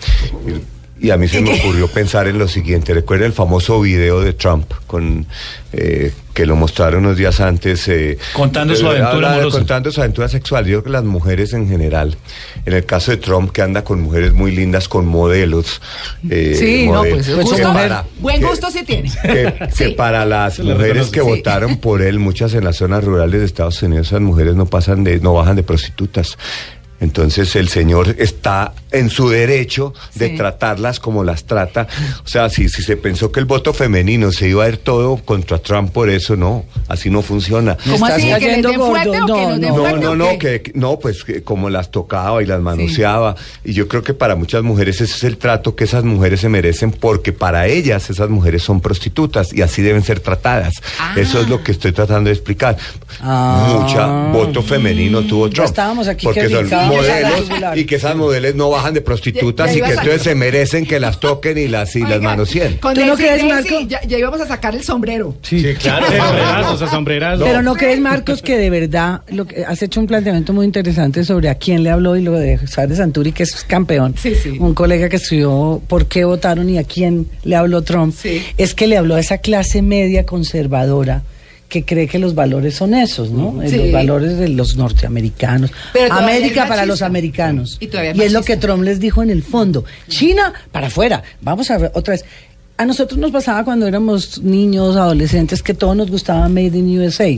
Y, a mí se me ocurrió pensar en lo siguiente. Recuerda el famoso video de Trump con eh, que lo mostraron unos días antes. eh, Contando su eh, aventura habla. Contando su aventura sexual. Yo creo que las mujeres en general, en el caso de Trump, que anda con mujeres muy lindas, con modelos. eh, Sí, no, modelos, pues, Pues gusto- para- buen que- gusto sí tiene. que, para las mujeres que Sí. votaron por él, muchas en las zonas rurales de Estados Unidos, esas mujeres no pasan de, no bajan de prostitutas. Entonces el señor está en su derecho de Sí. tratarlas como las trata. O sea, si, si se pensó que el voto femenino se iba a ir todo contra Trump por eso, no, así no funciona. ¿Cómo así? ¿Que cayendo den fuerte gordo. o que No, den no, No, fuerte no, no, qué? que, no, pues que como las tocaba y las manoseaba. Y yo creo que para muchas mujeres ese es el trato que esas mujeres se merecen porque para ellas esas mujeres son prostitutas y así deben ser tratadas. Ah. Eso es lo que estoy tratando de explicar. Ah. Mucha voto femenino tuvo Trump. estábamos aquí porque que modelos y que esas modelos no bajan de prostitutas Ya- ya y que entonces se merecen que las toquen y las, y las Oiga, manoseen. Con ¿Tú no crees, Marco? Ya, ya íbamos a sacar el sombrero. Sí, claro. Sombrerazos, a sombrerazos. Pero no crees, Marcos, que de verdad lo que has hecho un planteamiento muy interesante sobre a quién le habló y lo de Sárez Santuri, que es campeón. Sí, sí. Un colega que estudió por qué votaron y a quién le habló Trump. Sí. Es que le habló a esa clase media conservadora que cree que los valores son esos, ¿no? Eh, Sí. Los valores de los norteamericanos. Pero América para los americanos. Y es lo que Trump les dijo en el fondo. China, para afuera. Vamos a ver otra vez. A nosotros nos pasaba cuando éramos niños, adolescentes, que todo nos gustaba Made in USA.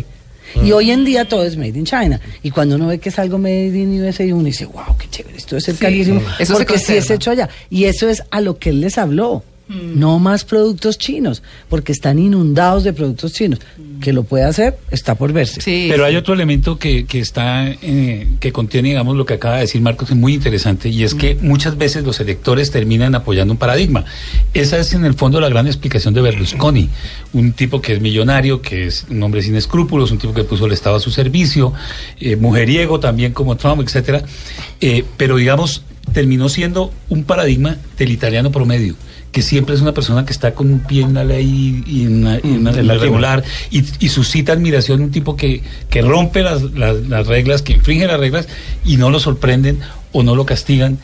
Y hoy en día todo es Made in China. Y cuando uno ve que es algo Made in USA, uno dice, wow, qué chévere, esto es ser Sí, carísimo. eso porque sí es hecho allá. Y eso es a lo que él les habló. Mm. No más productos chinos, porque están inundados de productos chinos. Que lo puede hacer, está por verse. Sí. Pero hay otro elemento que, que está, eh, que contiene, digamos, lo que acaba de decir Marcos, que es muy interesante, y es que muchas veces los electores terminan apoyando un paradigma. esa es en el fondo la gran explicación de Berlusconi, un tipo que es millonario, que es un hombre sin escrúpulos, un tipo que puso el Estado a su servicio, eh, mujeriego también como Trump, etcétera, eh, pero digamos terminó siendo un paradigma del italiano promedio que siempre es una persona que está con un pie en la ley y en la, y en la- en la regular y, y suscita admiración un tipo que, que rompe las, las- las reglas, que infringe las reglas y no lo sorprenden o no lo castigan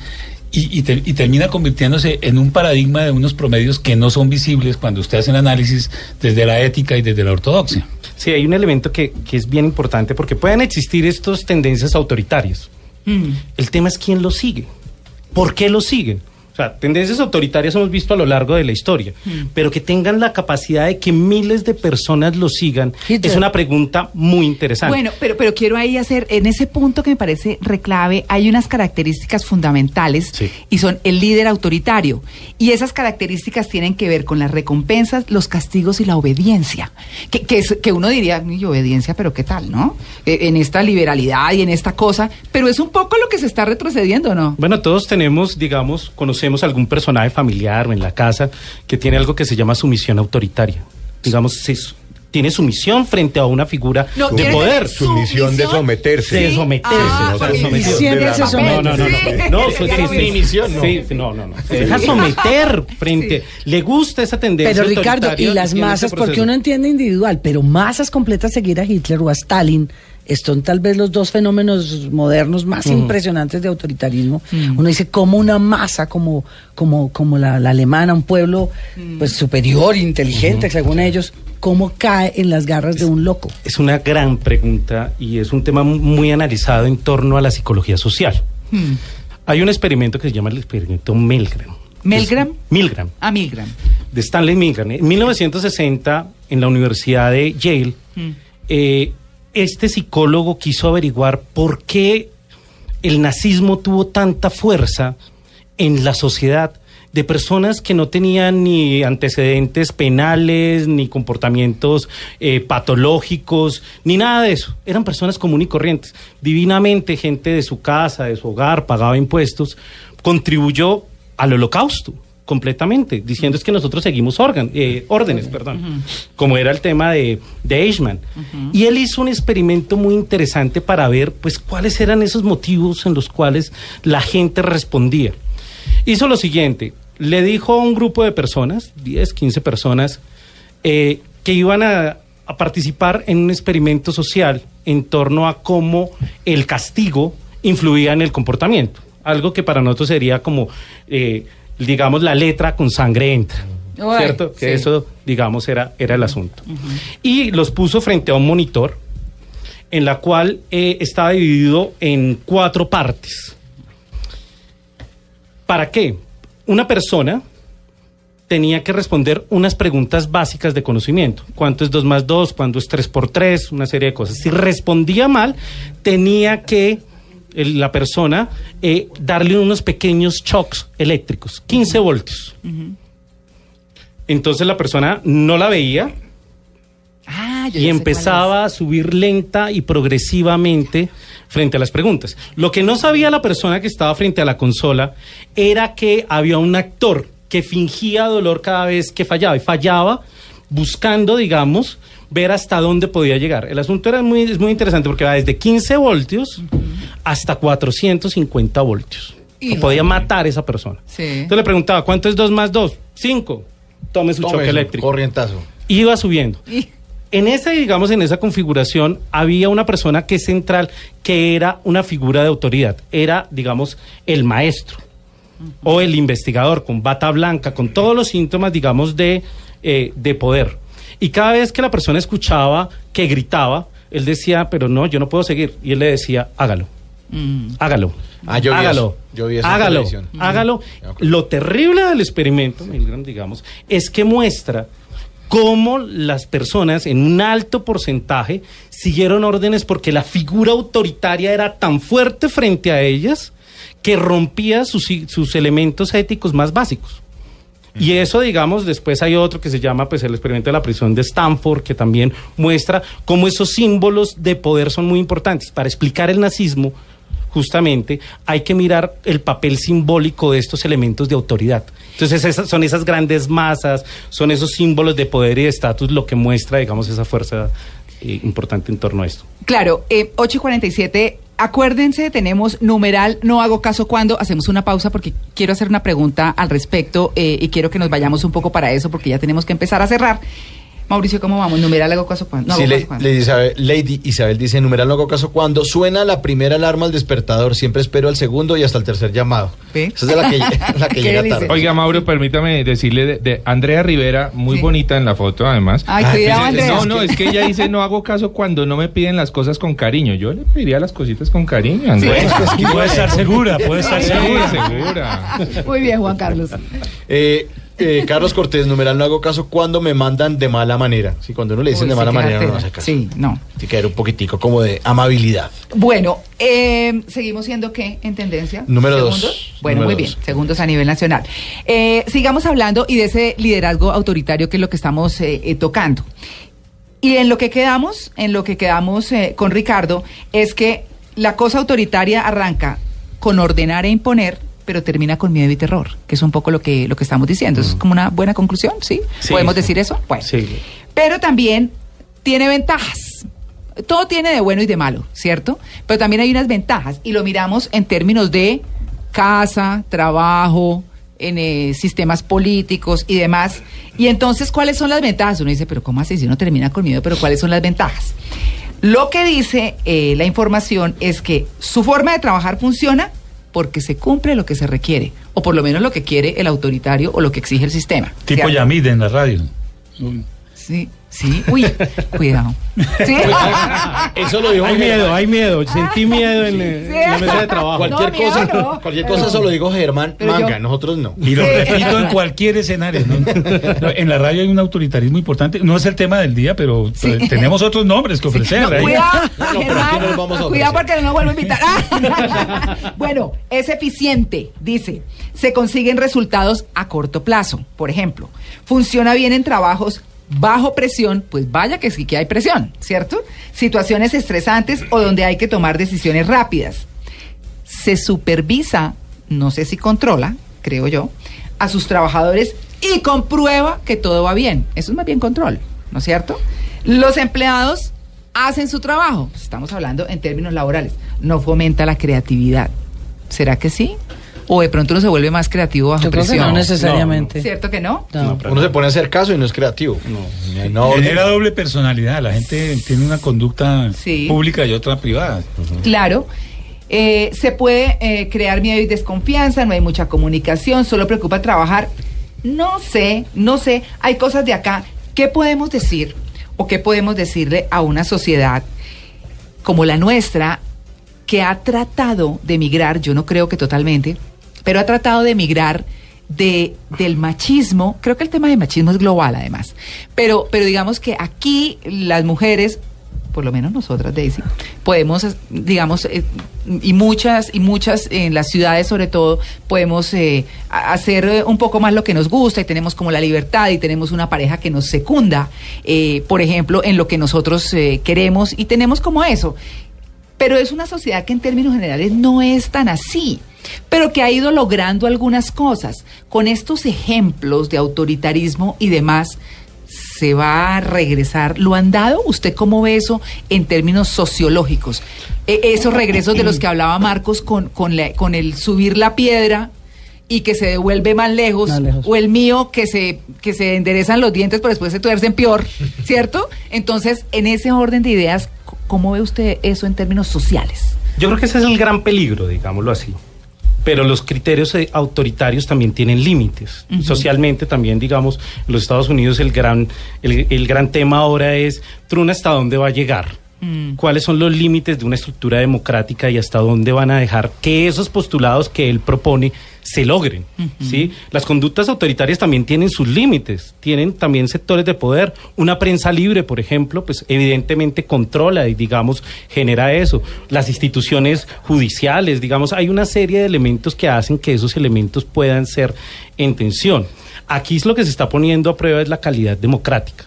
y, y te- y termina convirtiéndose en un paradigma de unos promedios que no son visibles cuando usted hace el análisis desde la ética y desde la ortodoxia. Sí, hay un elemento que, que es bien importante porque pueden existir estas tendencias autoritarias. El tema es quién lo sigue. ¿Por qué lo siguen? Sea, tendencias autoritarias hemos visto a lo largo de la historia, pero que tengan la capacidad de que miles de personas lo sigan Hitler. es una pregunta muy interesante. Bueno, pero, pero quiero ahí hacer, en ese punto que me parece reclave, hay unas características fundamentales Sí. y son el líder autoritario. Y esas características tienen que ver con las recompensas, los castigos y la obediencia. Que, que, es- que uno diría, "Uy, obediencia, pero qué tal, ¿no? Eh, en esta liberalidad y en esta cosa, pero es un poco lo que se está retrocediendo, ¿no? Bueno, todos tenemos, digamos, conocemos algún personaje familiar o en la casa que tiene algo que se llama sumisión autoritaria. Digamos, su- tiene sumisión frente a una figura No, de ¿quiere poder. decir Su misión de someterse. De someterse. Ah, de se la- somete. No, no, no, no. Sí. No, sí, sí, sí. Mi misión, no. Sí, sí, no, no, no. Se deja someter frente. Le gusta esa tendencia. Pero Ricardo, y las masas, porque uno entiende individual, pero masas completas seguir a Hitler o a Stalin, son tal vez los dos fenómenos modernos más impresionantes de autoritarismo. Uno dice como una masa, como, como, como la, la alemana, un pueblo pues superior, inteligente, según ellos, cómo cae en las garras de un loco. Es una gran pregunta y es un tema muy analizado en torno a la psicología social. Hmm. Hay un experimento que se llama el experimento Milgram. ¿Milgram? Es- Milgram. A Milgram. de Stanley Milgram. En 1960, en la Universidad de Yale, eh, este psicólogo quiso averiguar por qué el nazismo tuvo tanta fuerza en la sociedad de personas que no tenían ni antecedentes penales, ni comportamientos eh, patológicos, ni nada de eso. Eran personas comunes y corrientes. Divinamente, gente de su casa, de su hogar, pagaba impuestos, contribuyó al holocausto completamente, diciendo es que nosotros seguimos eh, órdenes, perdón, como era el tema de, de Eichmann. Y él hizo un experimento muy interesante para ver pues cuáles eran esos motivos en los cuales la gente respondía. Hizo lo siguiente, le dijo a un grupo de personas, 10, 15 personas, eh, que iban a, a participar en un experimento social en torno a cómo el castigo influía en el comportamiento. Algo que para nosotros sería como, eh, digamos, la letra con sangre entra. Uy, ¿Cierto? Que sí. eso, digamos, era, era el asunto. Y los puso frente a un monitor en la cual eh, estaba dividido en cuatro partes. ¿Para qué? Una persona tenía que responder unas preguntas básicas de conocimiento. ¿Cuánto es 2 más 2? ¿Cuánto es 3 por 3? Una serie de cosas. Si respondía mal, tenía que el- la persona eh, darle unos pequeños shocks eléctricos, 15 voltios. Entonces la persona no la veía Ah, y empezaba a subir lenta y progresivamente frente a las preguntas. Lo que no sabía la persona que estaba frente a la consola era que había un actor que fingía dolor cada vez que fallaba y fallaba buscando, digamos, ver hasta dónde podía llegar. El asunto era muy, es muy interesante porque va desde 15 voltios hasta 450 voltios. Hijo. Podía matar a esa persona. Sí. Entonces le preguntaba, ¿cuánto es 2 más 2? 5. Tome su Tome choque eso, eléctrico Corrientazo. iba subiendo. Y- En esa, digamos, en esa configuración había una persona que es central, que era una figura de autoridad, era, digamos, el maestro o el investigador con bata blanca, con todos los síntomas, digamos, de, eh, de poder. Y cada vez que la persona escuchaba que gritaba, él decía, pero no, yo no puedo seguir. Y él le decía, hágalo, Mm. hágalo. Ah, yo vi hágalo, eso. Yo vi eso en hágalo, televisión. hágalo. Acuerdo. Lo terrible del experimento, Milgram, digamos, es que muestra cómo las personas en un alto porcentaje siguieron órdenes porque la figura autoritaria era tan fuerte frente a ellas que rompía sus, sus elementos éticos más básicos. Y eso, digamos, después hay otro que se llama pues el experimento de la prisión de Stanford, que también muestra cómo esos símbolos de poder son muy importantes. Para explicar el nazismo, justamente, hay que mirar el papel simbólico de estos elementos de autoridad. Entonces esas, son esas grandes masas, son esos símbolos de poder y de estatus lo que muestra, digamos, esa fuerza eh, importante en torno a esto. Claro, eh, 8 y 47. Acuérdense, tenemos numeral, no hago caso cuando, hacemos una pausa porque quiero hacer una pregunta al respecto eh, y quiero que nos vayamos un poco para eso porque ya tenemos que empezar a cerrar. Mauricio, ¿cómo vamos? Numeral, hago caso cuando. No Sí, hago le- caso cuando. Lady, Isabel, Lady Isabel dice, numeral no hago caso cuando suena la primera alarma al despertador, siempre espero al segundo y hasta el tercer llamado. Esa es de la que, la que ¿Qué llega tarde. Oiga, Mauro, permítame decirle de, de Andrea Rivera, muy Sí. bonita en la foto, además. Ay, Ay, cuidado, Andrea. No, no, es que ella dice no hago caso cuando no me piden las cosas con cariño. Yo le pediría las cositas con cariño, Andrea. Y puede estar segura, puede estar Sí, segura. segura. Muy bien, Juan Carlos. Eh, eh, Carlos Cortés, numeral no hago caso cuando me mandan de mala manera. Sí, cuando uno le dicen Uy, de mala manera, no, no hace caso. Sí, no. Tiene que haber un poquitico como de amabilidad. Bueno, eh, seguimos siendo qué en tendencia. Número dos. ¿Segundos? Bueno, Número muy dos. bien, segundos a nivel nacional. Eh, sigamos hablando y de ese liderazgo autoritario que es lo que estamos tocando. Y en lo que quedamos, en lo que quedamos con Ricardo, es que la cosa autoritaria arranca con ordenar e imponer, pero termina con miedo y terror, que es un poco lo que, lo que estamos diciendo. Es como una buena conclusión, ¿sí? Sí, ¿Podemos sí. decir eso? Bueno. Sí. Pero también tiene ventajas. Todo tiene de bueno y de malo, ¿cierto? Pero también hay unas ventajas y lo miramos en términos de casa, trabajo, en eh, sistemas políticos y demás. Y entonces, ¿cuáles son las ventajas? Uno dice, pero ¿cómo así? Si uno termina con miedo, pero ¿cuáles son las ventajas? Lo que dice eh, la información es que su forma de trabajar funciona porque se cumple lo que se requiere, o por lo menos lo que quiere el autoritario o lo que exige el sistema. Tipo. Yamid en la radio. Sí, sí. Uy, cuidado. ¿Sí? Eso lo dijo Hay Germán. miedo, hay miedo. Sentí miedo en, Sí. en la mesa de trabajo. Cualquier No, cosa, no. cualquier Pero- cosa eso lo dijo Germán Manga, yo- nosotros no. Y lo Sí. repito en cualquier escenario. ¿no? En la radio hay un autoritarismo importante. No es el tema del día, pero Sí. tenemos otros nombres que ofrecer. Cuidado, Germán, cuidado porque no nos vuelvo a invitar. Ah. bueno, es eficiente, dice. Se consiguen resultados a corto plazo. Por ejemplo, funciona bien en trabajos bajo presión, pues vaya que sí que hay presión, ¿cierto? Situaciones estresantes o donde hay que tomar decisiones rápidas. Se supervisa, no sé si controla, creo yo, a sus trabajadores y comprueba que todo va bien. Eso es más bien control, ¿no es cierto? Los empleados hacen su trabajo, estamos hablando en términos laborales, no fomenta la creatividad. ¿Será que sí? ¿O de pronto uno se vuelve más creativo bajo Yo creo que no necesariamente. ¿Cierto que no? No. Uno se pone a hacer caso y no es creativo. No, no, Genera doble personalidad. La gente tiene una conducta Sí. pública y otra privada. Claro. Eh, se puede eh, crear miedo y desconfianza, no hay mucha comunicación, solo preocupa trabajar. No sé, no sé, hay cosas de acá. ¿Qué podemos decir o qué podemos decirle a una sociedad como la nuestra que ha tratado de migrar, yo no creo que totalmente, pero ha tratado de migrar de, del machismo, creo que el tema de machismo es global además, pero, pero digamos que aquí las mujeres, por lo menos nosotras, Daisy, podemos, digamos, eh, y muchas, y muchas en las ciudades sobre todo, podemos eh, hacer un poco más lo que nos gusta y tenemos como la libertad y tenemos una pareja que nos secunda, eh, por ejemplo, en lo que nosotros eh, queremos y tenemos como eso. Pero es una sociedad que en términos generales no es tan así, pero que ha ido logrando algunas cosas. Con estos ejemplos de autoritarismo y demás, se va a regresar. ¿Lo han dado? ¿Usted cómo ve eso en términos sociológicos? E- esos regresos de los que hablaba Marcos con, con, la- con el subir la piedra y que se devuelve más lejos, Más lejos. o el mío que se, que se enderezan los dientes pero después se tuercen peor, ¿cierto? Entonces, en ese orden de ideas, ¿cómo ve usted eso en términos sociales? Yo creo que ese es el gran peligro, digámoslo así. Pero los criterios eh, autoritarios también tienen límites. Socialmente también, digamos, en los Estados Unidos el gran, el, el gran tema ahora es, Trump hasta dónde va a llegar. Mm. ¿Cuáles son los límites de una estructura democrática y hasta dónde van a dejar que esos postulados que él propone se logren? ¿sí? Las conductas autoritarias también tienen sus límites, tienen también sectores de poder. Una prensa libre, por ejemplo, pues evidentemente controla y, digamos, genera eso. Las instituciones judiciales, digamos, hay una serie de elementos que hacen que esos elementos puedan ser en tensión. Aquí es lo que se está poniendo a prueba es la calidad democrática.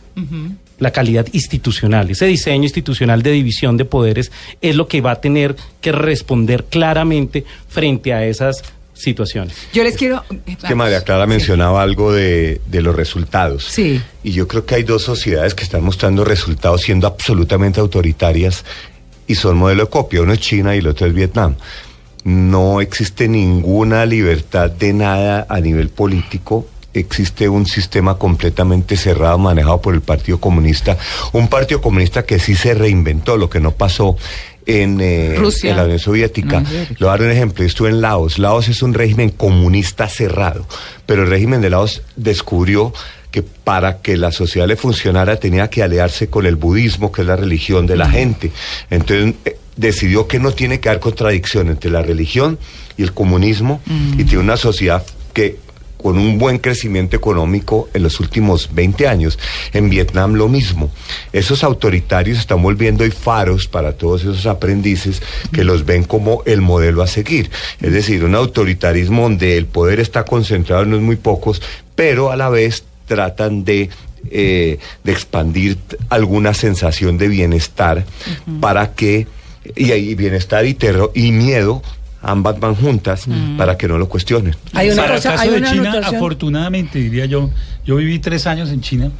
La calidad institucional. Ese diseño institucional de división de poderes es lo que va a tener que responder claramente frente a esas situaciones. Yo les quiero... Es que María Clara mencionaba algo de, de los resultados. Sí. Y yo creo que hay dos sociedades que están mostrando resultados siendo absolutamente autoritarias y son modelo de copia. Uno es China y el otro es Vietnam. No existe ninguna libertad de nada a nivel político existe un sistema completamente cerrado manejado por el Partido Comunista, un Partido Comunista que sí se reinventó, lo que no pasó en, eh, Rusia. en la Unión Soviética. No. Le voy a dar un ejemplo, yo estuve en Laos. Laos es un régimen comunista cerrado, pero el régimen de Laos descubrió que para que la sociedad le funcionara tenía que aliarse con el budismo, que es la religión de la gente. Entonces eh, decidió que no tiene que haber contradicción entre la religión y el comunismo y tiene una sociedad que con un buen crecimiento económico en los últimos 20 años. En Vietnam lo mismo. Esos autoritarios están volviendo hoy faros para todos esos aprendices que los ven como el modelo a seguir. Es decir, un autoritarismo donde el poder está concentrado en unos muy pocos, pero a la vez tratan de eh, de expandir alguna sensación de bienestar para que y ahí bienestar y terror y miedo ambas van juntas para que no lo cuestionen. Hay una Para el cosa, caso hay de una China, anotación. afortunadamente, diría yo, yo viví tres años en China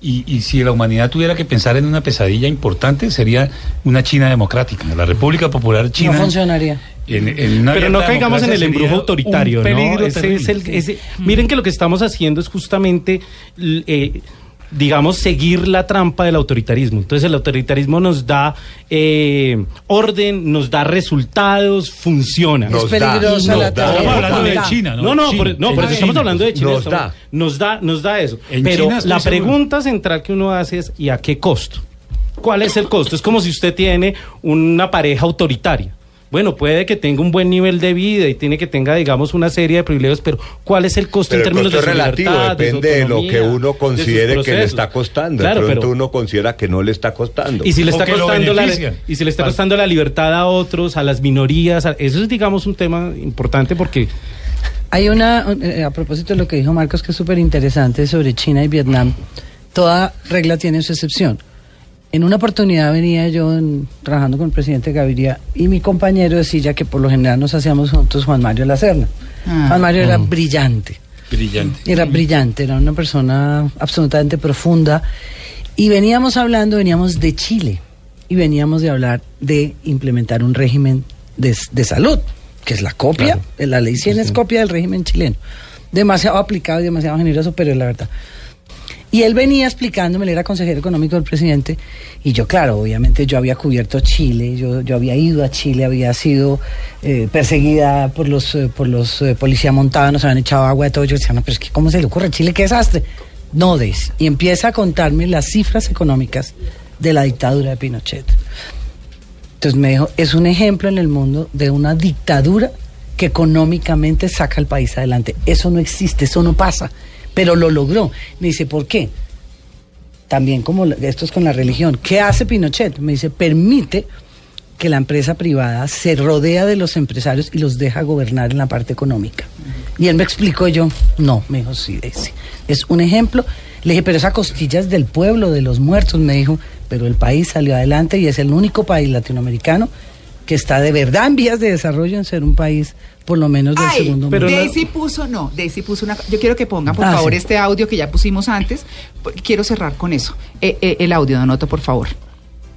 y, y si la humanidad tuviera que pensar en una pesadilla importante, sería una China democrática. La República Popular China. No funcionaría. en- en una Pero no caigamos en el embrujo autoritario, un ¿no? peligro Ese terrible. es el- ese- miren que lo que estamos haciendo es justamente, eh, digamos, seguir la trampa del autoritarismo. Entonces el autoritarismo nos da eh, orden, nos da resultados, funciona. Nos es da, peligrosa nos la da. Estamos hablando de Da. China, ¿no? No, no, China. por, no, por En eso estamos hablando de China. Nos estamos- da. Nos da, nos da eso. En Pero China la seguro. pregunta central que uno hace es, ¿y a qué costo? ¿Cuál es el costo? Es como si usted tiene una pareja autoritaria. Bueno, puede que tenga un buen nivel de vida y tiene que tenga, digamos, una serie de privilegios, pero ¿cuál es el costo Pero en el términos costo de su relativo, libertad, de su depende de, lo que uno considere que le está costando. Claro, de pronto pero- uno considera que no le está costando. y si le está costando la y si le está costando la libertad a otros, a las minorías, a- eso es digamos un tema importante porque Hay una, eh, a propósito de lo que dijo Marcos, que es súper interesante sobre China y Vietnam, toda regla tiene su excepción. En una oportunidad venía yo en- trabajando con el presidente Gaviria y mi compañero de silla, que por lo general nos hacíamos juntos, Juan Mario Lacerna. Ah. Juan Mario era brillante. Brillante. Era brillante, era una persona absolutamente profunda. Y veníamos hablando, veníamos de Chile y veníamos de hablar de implementar un régimen de, de salud, que es la copia, eh, la ley 100 es copia del régimen chileno. Demasiado aplicado y demasiado generoso, pero es la verdad. Y él venía explicándome, él era consejero económico del presidente, y yo, claro, obviamente yo había cubierto Chile, yo, yo había ido a Chile, había sido eh, perseguida por los, eh, por los eh, policías montados, nos habían echado agua de todo. Yo decía, no, pero es que, ¿cómo se le ocurre Chile? ¿Qué desastre? No des. Y empieza a contarme las cifras económicas de la dictadura de Pinochet. Entonces me dijo, es un ejemplo en el mundo de una dictadura que económicamente saca al país adelante. Eso no existe, eso no pasa, pero lo logró. Me dice, ¿por qué? También como esto es con la religión. ¿Qué hace Pinochet? Me dice, permite que la empresa privada se rodea de los empresarios y los deja gobernar en la parte económica. Y él me explicó yo, no, me dijo, sí. Es un ejemplo. Le dije, pero esa costilla es del pueblo, de los muertos. Me dijo, pero el país salió adelante y es el único país latinoamericano que está de verdad en vías de desarrollo en ser un país por lo menos del Ay, segundo pero mundo. Daisy puso, no, Daisy puso una. Yo quiero que pongan, por Ah, favor, sí. este audio que ya pusimos antes. Quiero cerrar con eso. Eh, eh, el audio, Donoto, por favor.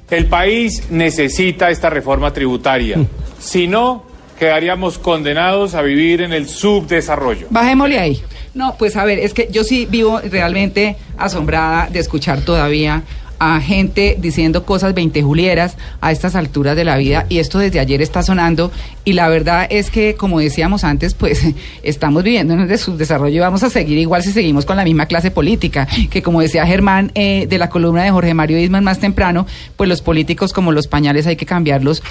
El país necesita esta reforma tributaria. Si no, quedaríamos condenados a vivir en el subdesarrollo. Bajémosle ahí. No, pues a ver, es que yo sí vivo realmente asombrada de escuchar todavía a gente diciendo cosas veintejulieras a estas alturas de la vida y esto desde ayer está sonando y la verdad es que como decíamos antes pues estamos viviendo en el subdesarrollo y vamos a seguir igual si seguimos con la misma clase política que como decía Germán eh, de la columna de Jorge Mario Isman más temprano pues los políticos como los pañales hay que cambiarlos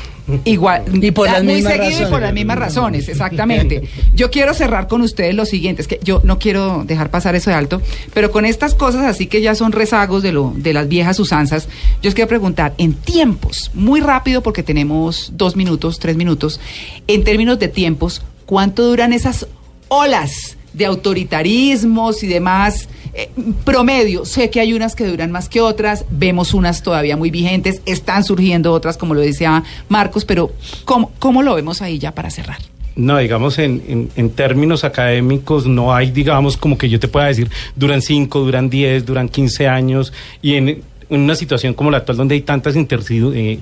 igual Y por las muy mismas seguido y por razones. las mismas razones exactamente yo quiero cerrar con ustedes lo siguiente, es que yo no quiero dejar pasar eso de alto, pero con estas cosas así que ya son rezagos de lo de las viejas usanzas, yo os quiero preguntar, en tiempos, muy rápido porque tenemos dos minutos, tres minutos, en términos de tiempos, ¿cuánto duran esas olas de autoritarismos y demás. eh, promedio, sé que hay unas que duran más que otras, vemos unas todavía muy vigentes, están surgiendo otras, como lo decía Marcos, pero ¿cómo, cómo lo vemos ahí ya para cerrar? No, digamos, en, en, en términos académicos no hay, digamos, como que yo te pueda decir, duran 5, duran 10, duran 15 años, y en, en una situación como la actual donde hay tantas intercidu- eh,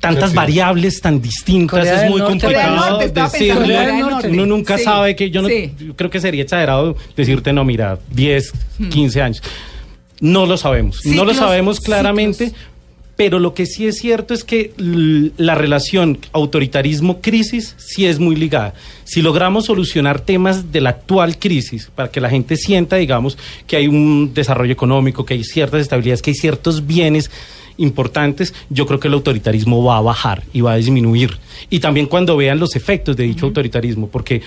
tantas Sí. variables tan distintas, Corea es muy Norte. Complicado Norte. Uno nunca Sí, sabe que yo no sí. yo creo que sería exagerado decirte no, mira, 10, 15 años. No lo sabemos, no lo sabemos claramente. Pero lo que sí es cierto es que la relación autoritarismo-crisis sí es muy ligada. Si logramos solucionar temas de la actual crisis, para que la gente sienta, digamos, que hay un desarrollo económico, que hay ciertas estabilidades, que hay ciertos bienes importantes, yo creo que el autoritarismo va a bajar y va a disminuir. Y también cuando vean los efectos de dicho autoritarismo, porque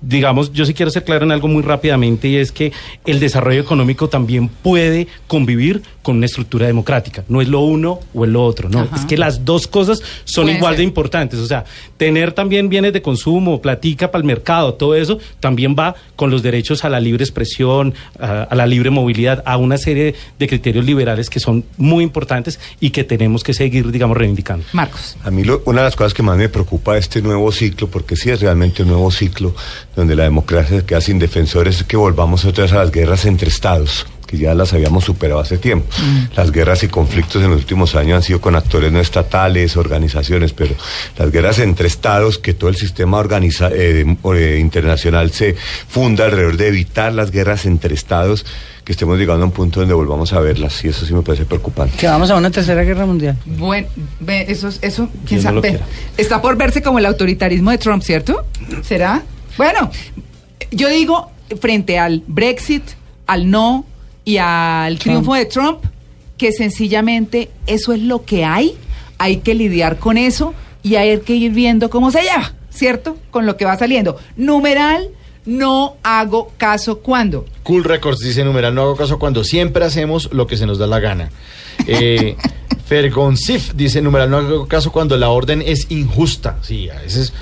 digamos, yo sí quiero ser claro en algo muy rápidamente y es que el desarrollo económico también puede convivir con una estructura democrática. No es lo uno o es lo otro, no. Ajá. Es que las dos cosas son igual ser. de importantes. O sea, tener también bienes de consumo, platica para el mercado, todo eso también va con los derechos a la libre expresión, a, a la libre movilidad, a una serie de criterios liberales que son muy importantes y que tenemos que seguir, digamos, reivindicando. Marcos. A mí lo- una de las cosas que más me preocupa de este nuevo ciclo, porque sí es realmente un nuevo ciclo, donde la democracia se queda sin defensores, es que volvamos otra vez a las guerras entre estados que ya las habíamos superado hace tiempo. Las guerras y conflictos en los últimos años han sido con actores no estatales, organizaciones, pero las guerras entre estados, que todo el sistema organiza, eh, eh, internacional se funda alrededor de evitar las guerras entre estados, que estemos llegando a un punto donde volvamos a verlas, y eso sí me parece preocupante. Que vamos a una tercera guerra mundial. Bueno, ve, eso, es- eso, quién sabe. Está por verse como el autoritarismo de Trump, ¿cierto? ¿Será? Bueno, yo digo, frente al Brexit, al no y al triunfo de Trump, que sencillamente eso es lo que hay, hay que lidiar con eso y hay que ir viendo cómo se lleva, ¿cierto? Con lo que va saliendo. Numeral, no hago caso cuando. Cool Records dice numeral, no hago caso cuando siempre hacemos lo que se nos da la gana. Eh, Fergoncif dice numeral, no hago caso cuando la orden es injusta. Sí, a veces